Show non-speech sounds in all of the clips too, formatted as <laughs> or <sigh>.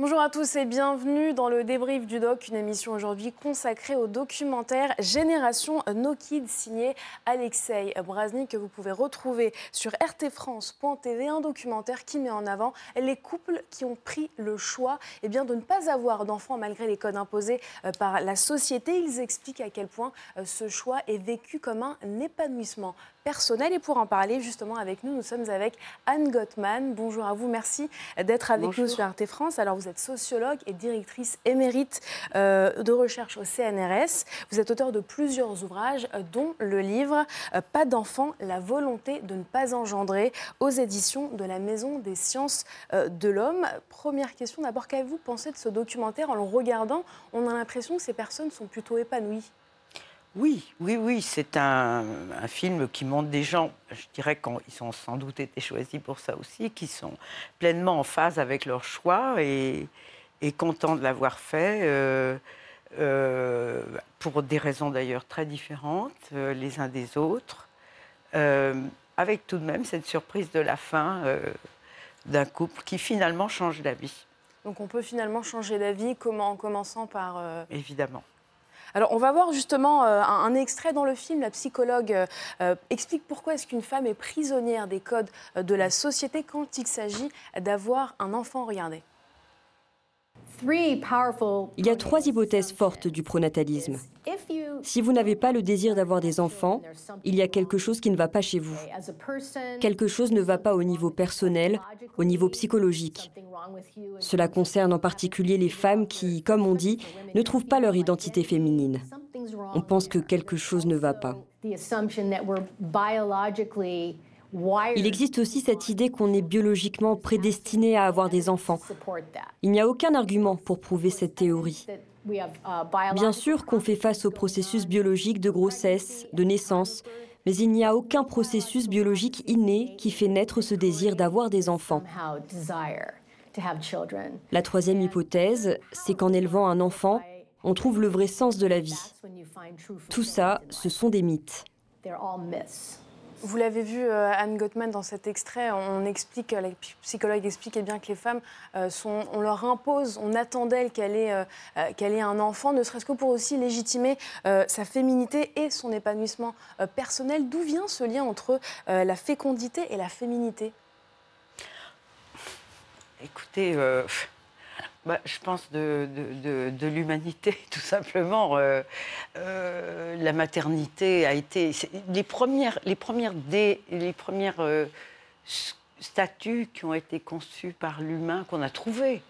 Bonjour à tous et bienvenue dans le débrief du doc, une émission aujourd'hui consacrée au documentaire Génération No Kids signé Alexei Brazny que vous pouvez retrouver sur rtfrance.tv, un documentaire qui met en avant les couples qui ont pris le choix eh de ne pas avoir d'enfants malgré les codes imposés euh, par la société. Ils expliquent à quel point euh, ce choix est vécu comme un épanouissement personnel. Et pour en parler justement avec nous, nous sommes avec Anne Gottman. Bonjour à vous, merci d'être avec nous sur Arte France. Alors vous êtes sociologue et directrice émérite euh, de recherche au CNRS. Vous êtes auteur de plusieurs ouvrages, euh, dont le livre euh, Pas d'enfant, la volonté de ne pas engendrer aux éditions de la Maison des sciences de l'homme. Première question d'abord, qu'avez-vous pensé de ce documentaire? En le regardant, on a l'impression que ces personnes sont plutôt épanouies. Oui, oui, oui, c'est un, film qui montre des gens, je dirais qu'ils ont sans doute été choisis pour ça aussi, qui sont pleinement en phase avec leur choix et, contents de l'avoir fait, euh, euh, pour des raisons d'ailleurs très différentes euh, les uns des autres, avec tout de même cette surprise de la fin d'un couple qui finalement change d'avis. Donc on peut finalement changer d'avis, comment, en commençant par... Évidemment. Alors, on va voir justement euh, un, extrait dans le film. La psychologue euh, euh, explique pourquoi est-ce qu'une femme est prisonnière des codes de la société quand il s'agit d'avoir un enfant. Regardez. Il y a trois hypothèses fortes du pronatalisme. Si vous n'avez pas le désir d'avoir des enfants, il y a quelque chose qui ne va pas chez vous. Quelque chose ne va pas au niveau personnel, au niveau psychologique. Cela concerne en particulier les femmes qui, comme on dit, ne trouvent pas leur identité féminine. On pense que quelque chose ne va pas. Il existe aussi cette idée qu'on est biologiquement prédestiné à avoir des enfants. Il n'y a aucun argument pour prouver cette théorie. Bien sûr qu'on fait face au processus biologique de grossesse, de naissance, mais il n'y a aucun processus biologique inné qui fait naître ce désir d'avoir des enfants. La troisième hypothèse, c'est qu'en élevant un enfant, on trouve le vrai sens de la vie. Tout ça, ce sont des mythes. Vous l'avez vu, euh, Anne Gottman, dans cet extrait, on explique, la psychologue explique bien que les femmes, euh, sont, on leur impose, on attend d'elles qu'elle ait, euh, qu'elle ait un enfant, ne serait-ce que pour aussi légitimer sa féminité et son épanouissement personnel. D'où vient ce lien entre la fécondité et la féminité? Écoutez, bah, je pense de, de, l'humanité, <laughs> tout simplement. Euh, euh, la maternité a été. Les premières, les premières, les premières euh, statues qui ont été conçues par l'humain, qu'on a trouvées,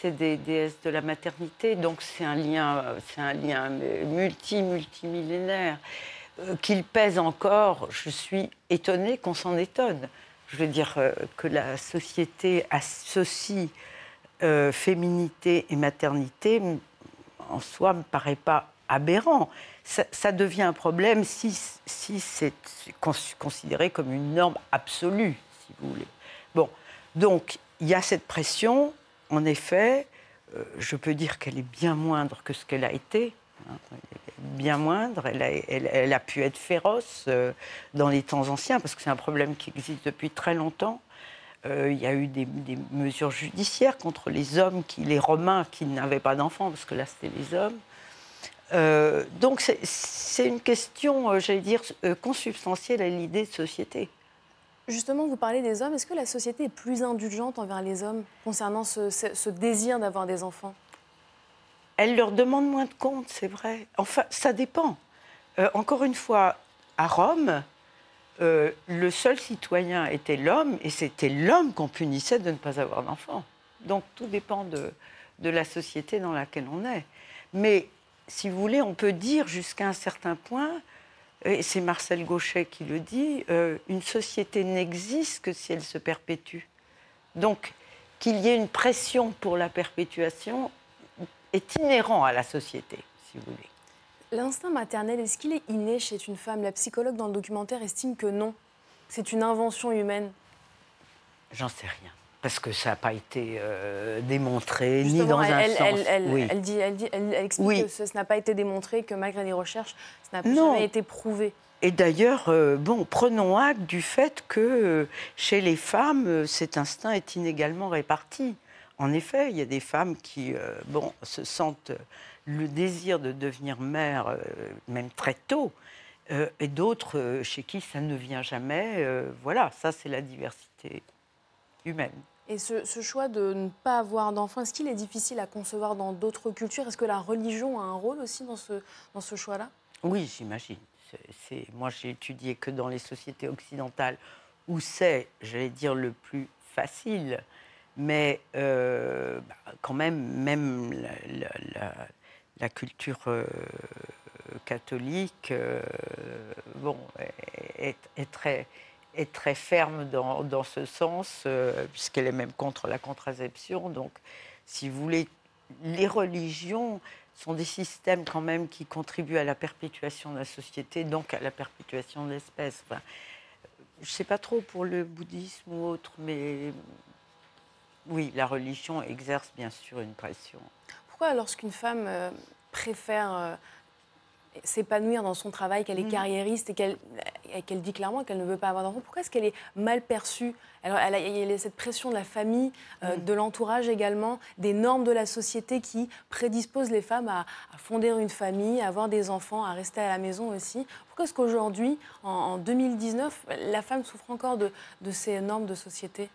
c'est des déesses de la maternité. Donc c'est un lien, c'est un lien multi, multimillénaire. Qu'il pèse encore, je suis étonnée qu'on s'en étonne. Je veux dire que la société associe euh, féminité et maternité, en soi, me paraît pas aberrant. Ça, devient un problème si, si c'est considéré comme une norme absolue, si vous voulez. Bon, donc il y a cette pression. En effet, euh, je peux dire qu'elle est bien moindre que ce qu'elle a été. Hein. bien moindre. Elle a, elle, a, pu être féroce euh, dans les temps anciens, parce que c'est un problème qui existe depuis très longtemps. Euh, il y a eu des, mesures judiciaires contre les hommes, qui, les Romains qui n'avaient pas d'enfants, parce que là c'était les hommes. Euh, donc c'est une question, euh, j'allais dire, consubstantielle à l'idée de société. Justement, vous parlez des hommes. Est-ce que la société est plus indulgente envers les hommes concernant ce, désir d'avoir des enfants? Elle leur demande moins de comptes, c'est vrai. Enfin, ça dépend. encore une fois, à Rome, euh, le seul citoyen était l'homme, et c'était l'homme qu'on punissait de ne pas avoir d'enfant. Donc tout dépend de, la société dans laquelle on est. Mais si vous voulez, on peut dire jusqu'à un certain point, et c'est Marcel Gauchet qui le dit, euh, une société n'existe que si elle se perpétue. Donc qu'il y ait une pression pour la perpétuation est inhérent à la société, si vous voulez. L'instinct maternel, est-ce qu'il est inné chez une femme? La psychologue dans le documentaire estime que non. C'est une invention humaine. J'en sais rien. Parce que ça n'a pas été euh, démontré, ni dans un elle, sens. Elle, elle, dit, elle, explique que ce, n'a pas été démontré, que malgré les recherches, ça n'a jamais été prouvé. Et d'ailleurs, euh, bon, prenons acte du fait que euh, chez les femmes, cet instinct est inégalement réparti en effet, il y a des femmes qui bon, se sentent le désir de devenir mère, même très tôt, et d'autres chez qui ça ne vient jamais. voilà, ça c'est la diversité humaine. Et ce, choix de ne pas avoir d'enfants, est-ce qu'il est difficile à concevoir dans d'autres cultures? Est-ce que la religion a un rôle aussi dans ce, dans ce choix-là? Oui, j'imagine. C'est, moi, j'ai étudié que dans les sociétés occidentales où c'est, j'allais dire, le plus facile. Mais euh, bah, quand même, même la, culture euh, catholique euh, bon, est, très est très ferme dans, dans ce sens, euh, puisqu'elle est même contre la contraception. Donc, si vous voulez, les religions sont des systèmes quand même qui contribuent à la perpétuation de la société, donc à la perpétuation de l'espèce. Je ne sais pas trop pour le bouddhisme ou autre, mais oui, la religion exerce bien sûr une pression. Pourquoi lorsqu'une femme euh, préfère... Euh, s'épanouir dans son travail, qu'elle est mm. carriériste et qu'elle dit clairement qu'elle ne veut pas avoir d'enfant, pourquoi est-ce qu'elle est mal perçue? Alors, elle a, il y a cette pression de la famille, euh, mm. de l'entourage également, des normes de la société qui prédisposent les femmes à, fonder une famille, à avoir des enfants, à rester à la maison aussi. Pourquoi est-ce qu'aujourd'hui, en, 2019, la femme souffre encore de, ces normes de société?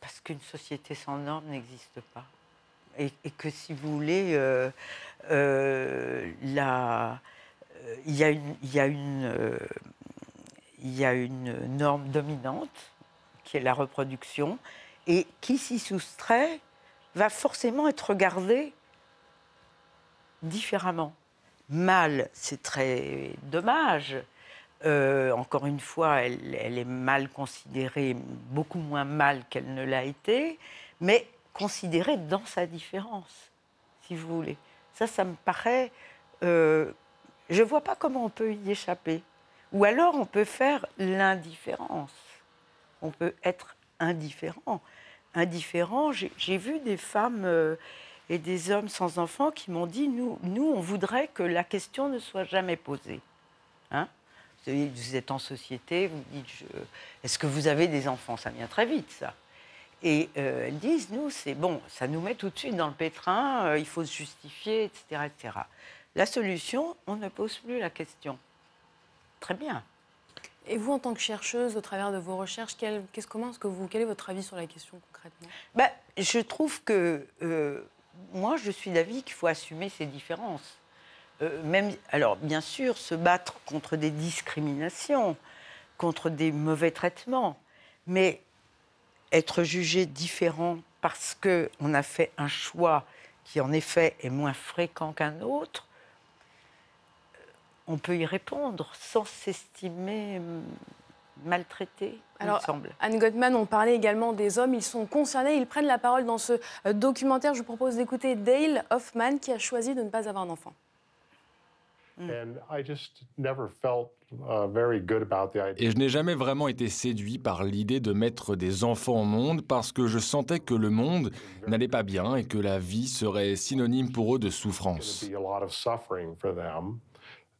Parce qu'une société sans normes n'existe pas. Et, que si vous voulez... Euh, euh, euh, il y a une, euh, norme dominante qui est la reproduction et qui s'y soustrait va forcément être regardée différemment. Mal, c'est très dommage. encore une fois, elle, elle, est mal considérée, beaucoup moins mal qu'elle ne l'a été, mais considérée dans sa différence, si vous voulez. Ça, ça me paraît... Euh, je ne vois pas comment on peut y échapper. Ou alors on peut faire l'indifférence. On peut être indifférent. Indifférent, j'ai vu des femmes euh, et des hommes sans enfants qui m'ont dit, nous, nous, on voudrait que la question ne soit jamais posée. Hein? Vous êtes en société, vous dites, est-ce que vous avez des enfants? Ça vient très vite, ça. Et euh, elles disent, nous, c'est bon, ça nous met tout de suite dans le pétrin, euh, il faut se justifier, etc., etc. La solution, on ne pose plus la question. Très bien. Et vous, en tant que chercheuse, au travers de vos recherches, quel, comment est-ce que vous, quel est votre avis sur la question concrètement? Ben, Je trouve que euh, moi, je suis d'avis qu'il faut assumer ces différences. même, alors, bien sûr, se battre contre des discriminations, contre des mauvais traitements, mais être jugé différent parce qu'on a fait un choix qui en effet est moins fréquent qu'un autre, on peut y répondre sans s'estimer maltraité, Alors, il semble. Anne Gottman, on parlait également des hommes, ils sont concernés, ils prennent la parole dans ce euh, documentaire. Je vous propose d'écouter Dale Hoffman qui a choisi de ne pas avoir d'enfant. Et je n'ai jamais vraiment été séduit par l'idée de mettre des enfants au monde parce que je sentais que le monde n'allait pas bien et que la vie serait synonyme pour eux de souffrance.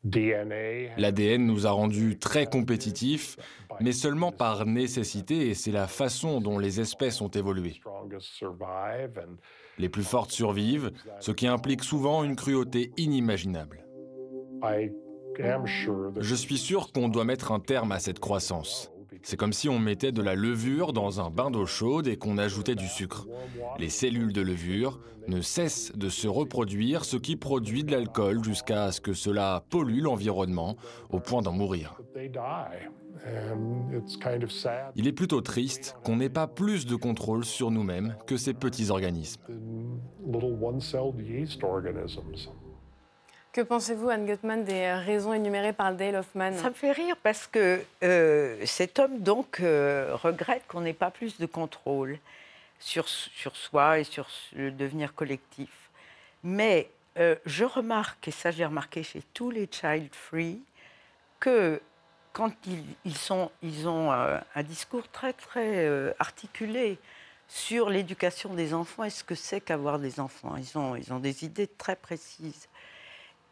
L'ADN nous a rendus très compétitifs, mais seulement par nécessité, et c'est la façon dont les espèces ont évolué. Les plus fortes survivent, ce qui implique souvent une cruauté inimaginable. Je suis sûr qu'on doit mettre un terme à cette croissance. C'est comme si on mettait de la levure dans un bain d'eau chaude et qu'on ajoutait du sucre. Les cellules de levure ne cessent de se reproduire, ce qui produit de l'alcool jusqu'à ce que cela pollue l'environnement au point d'en mourir. Il est plutôt triste qu'on n'ait pas plus de contrôle sur nous-mêmes que ces petits organismes. Que pensez-vous, Anne Gutmann, des raisons énumérées par Dale Hoffman? Ça me fait rire parce que euh, cet homme, donc, euh, regrette qu'on n'ait pas plus de contrôle sur, sur soi et sur le devenir collectif. Mais euh, je remarque, et ça j'ai remarqué chez tous les child free, que quand ils, ils, sont, ils ont un discours très, très articulé sur l'éducation des enfants et ce que c'est qu'avoir des enfants, ils ont, ils ont des idées très précises.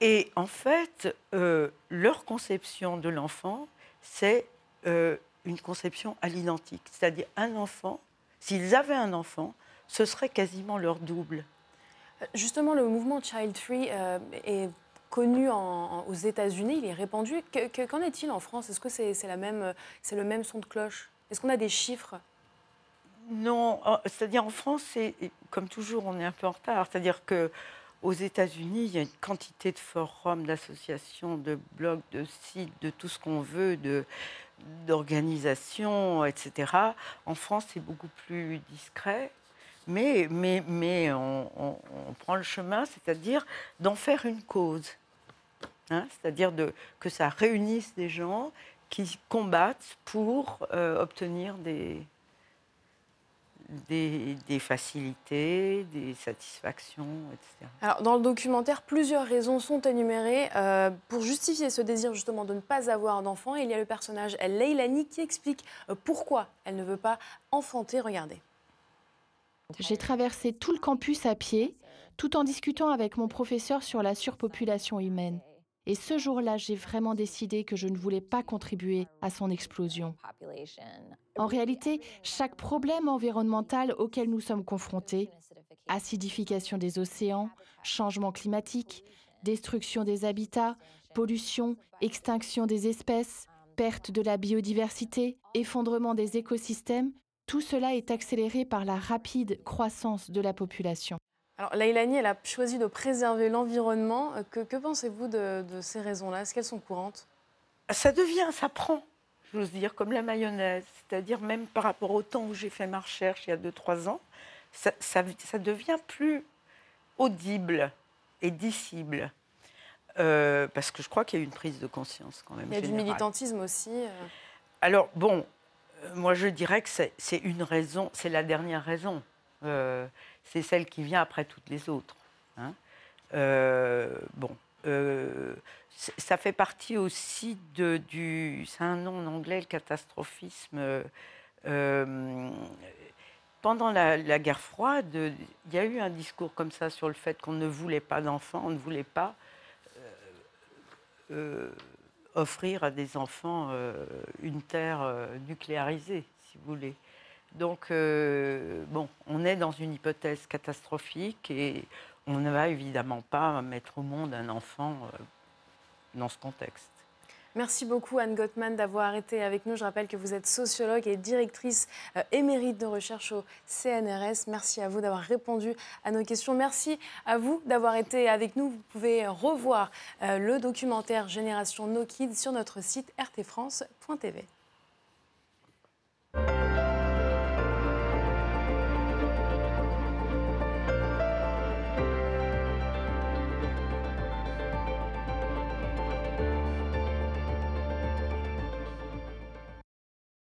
Et en fait, euh, leur conception de l'enfant, c'est euh, une conception à l'identique. C'est-à-dire un enfant, S'ils avaient un enfant, ce serait quasiment leur double. Justement, le mouvement Child Free euh, est connu aux États-Unis, il est répandu. Qu'en est-il en France? Est-ce que c'est le même son de cloche? Est-ce qu'on a des chiffres? Non, c'est-à-dire en France, comme toujours, on est un peu en retard. C'est-à-dire que aux États-Unis, il y a une quantité de forums, d'associations, de blogs, de sites, de tout ce qu'on veut, d'organisations, etc. En France, c'est beaucoup plus discret. Mais, mais, mais on, prend le chemin, c'est-à-dire d'en faire une cause. Hein, c'est-à-dire que ça réunisse des gens qui combattent pour euh, obtenir des, des, facilités, des satisfactions, etc. Alors, dans le documentaire, plusieurs raisons sont énumérées euh, pour justifier ce désir justement de ne pas avoir d'enfant. Il y a le personnage Leilani qui explique euh, pourquoi elle ne veut pas enfanter. Regardez. J'ai traversé tout le campus à pied, tout en discutant avec mon professeur sur la surpopulation humaine. Et ce jour-là, j'ai vraiment décidé que je ne voulais pas contribuer à son explosion. En réalité, chaque problème environnemental auquel nous sommes confrontés, acidification des océans, changement climatique, destruction des habitats, pollution, extinction des espèces, perte de la biodiversité, effondrement des écosystèmes, tout cela est accéléré par la rapide croissance de la population. Alors, Lailani, elle a choisi de préserver l'environnement. Euh, que, pensez-vous de, ces raisons-là? Est-ce qu'elles sont courantes? Ça devient, ça prend, j'ose dire, comme la mayonnaise. C'est-à-dire, même par rapport au temps où j'ai fait ma recherche il y a 2-3 ans, ça, devient plus audible et dissible. Euh, parce que je crois qu'il y a eu une prise de conscience quand même. Il y a du militantisme aussi. Euh. Alors, bon, moi je dirais que c'est une raison, c'est la dernière raison c'est celle qui vient après toutes les autres. Hein. Euh, bon, euh, ça fait partie aussi de, du. C'est un nom en anglais, le catastrophisme. Euh, pendant la, guerre froide, il y a eu un discours comme ça sur le fait qu'on ne voulait pas d'enfants, on ne voulait pas offrir à des enfants une terre nucléarisée, si vous voulez. Donc, euh, bon, on est dans une hypothèse catastrophique et on ne va évidemment pas mettre au monde un enfant euh, dans ce contexte. Merci beaucoup Anne Gottman d'avoir été avec nous. Je rappelle que vous êtes sociologue et directrice euh, émérite de recherche au CNRS. Merci à vous d'avoir répondu à nos questions. Merci à vous d'avoir été avec nous. Vous pouvez revoir le documentaire Génération No Kids sur notre site rtfrance.tv.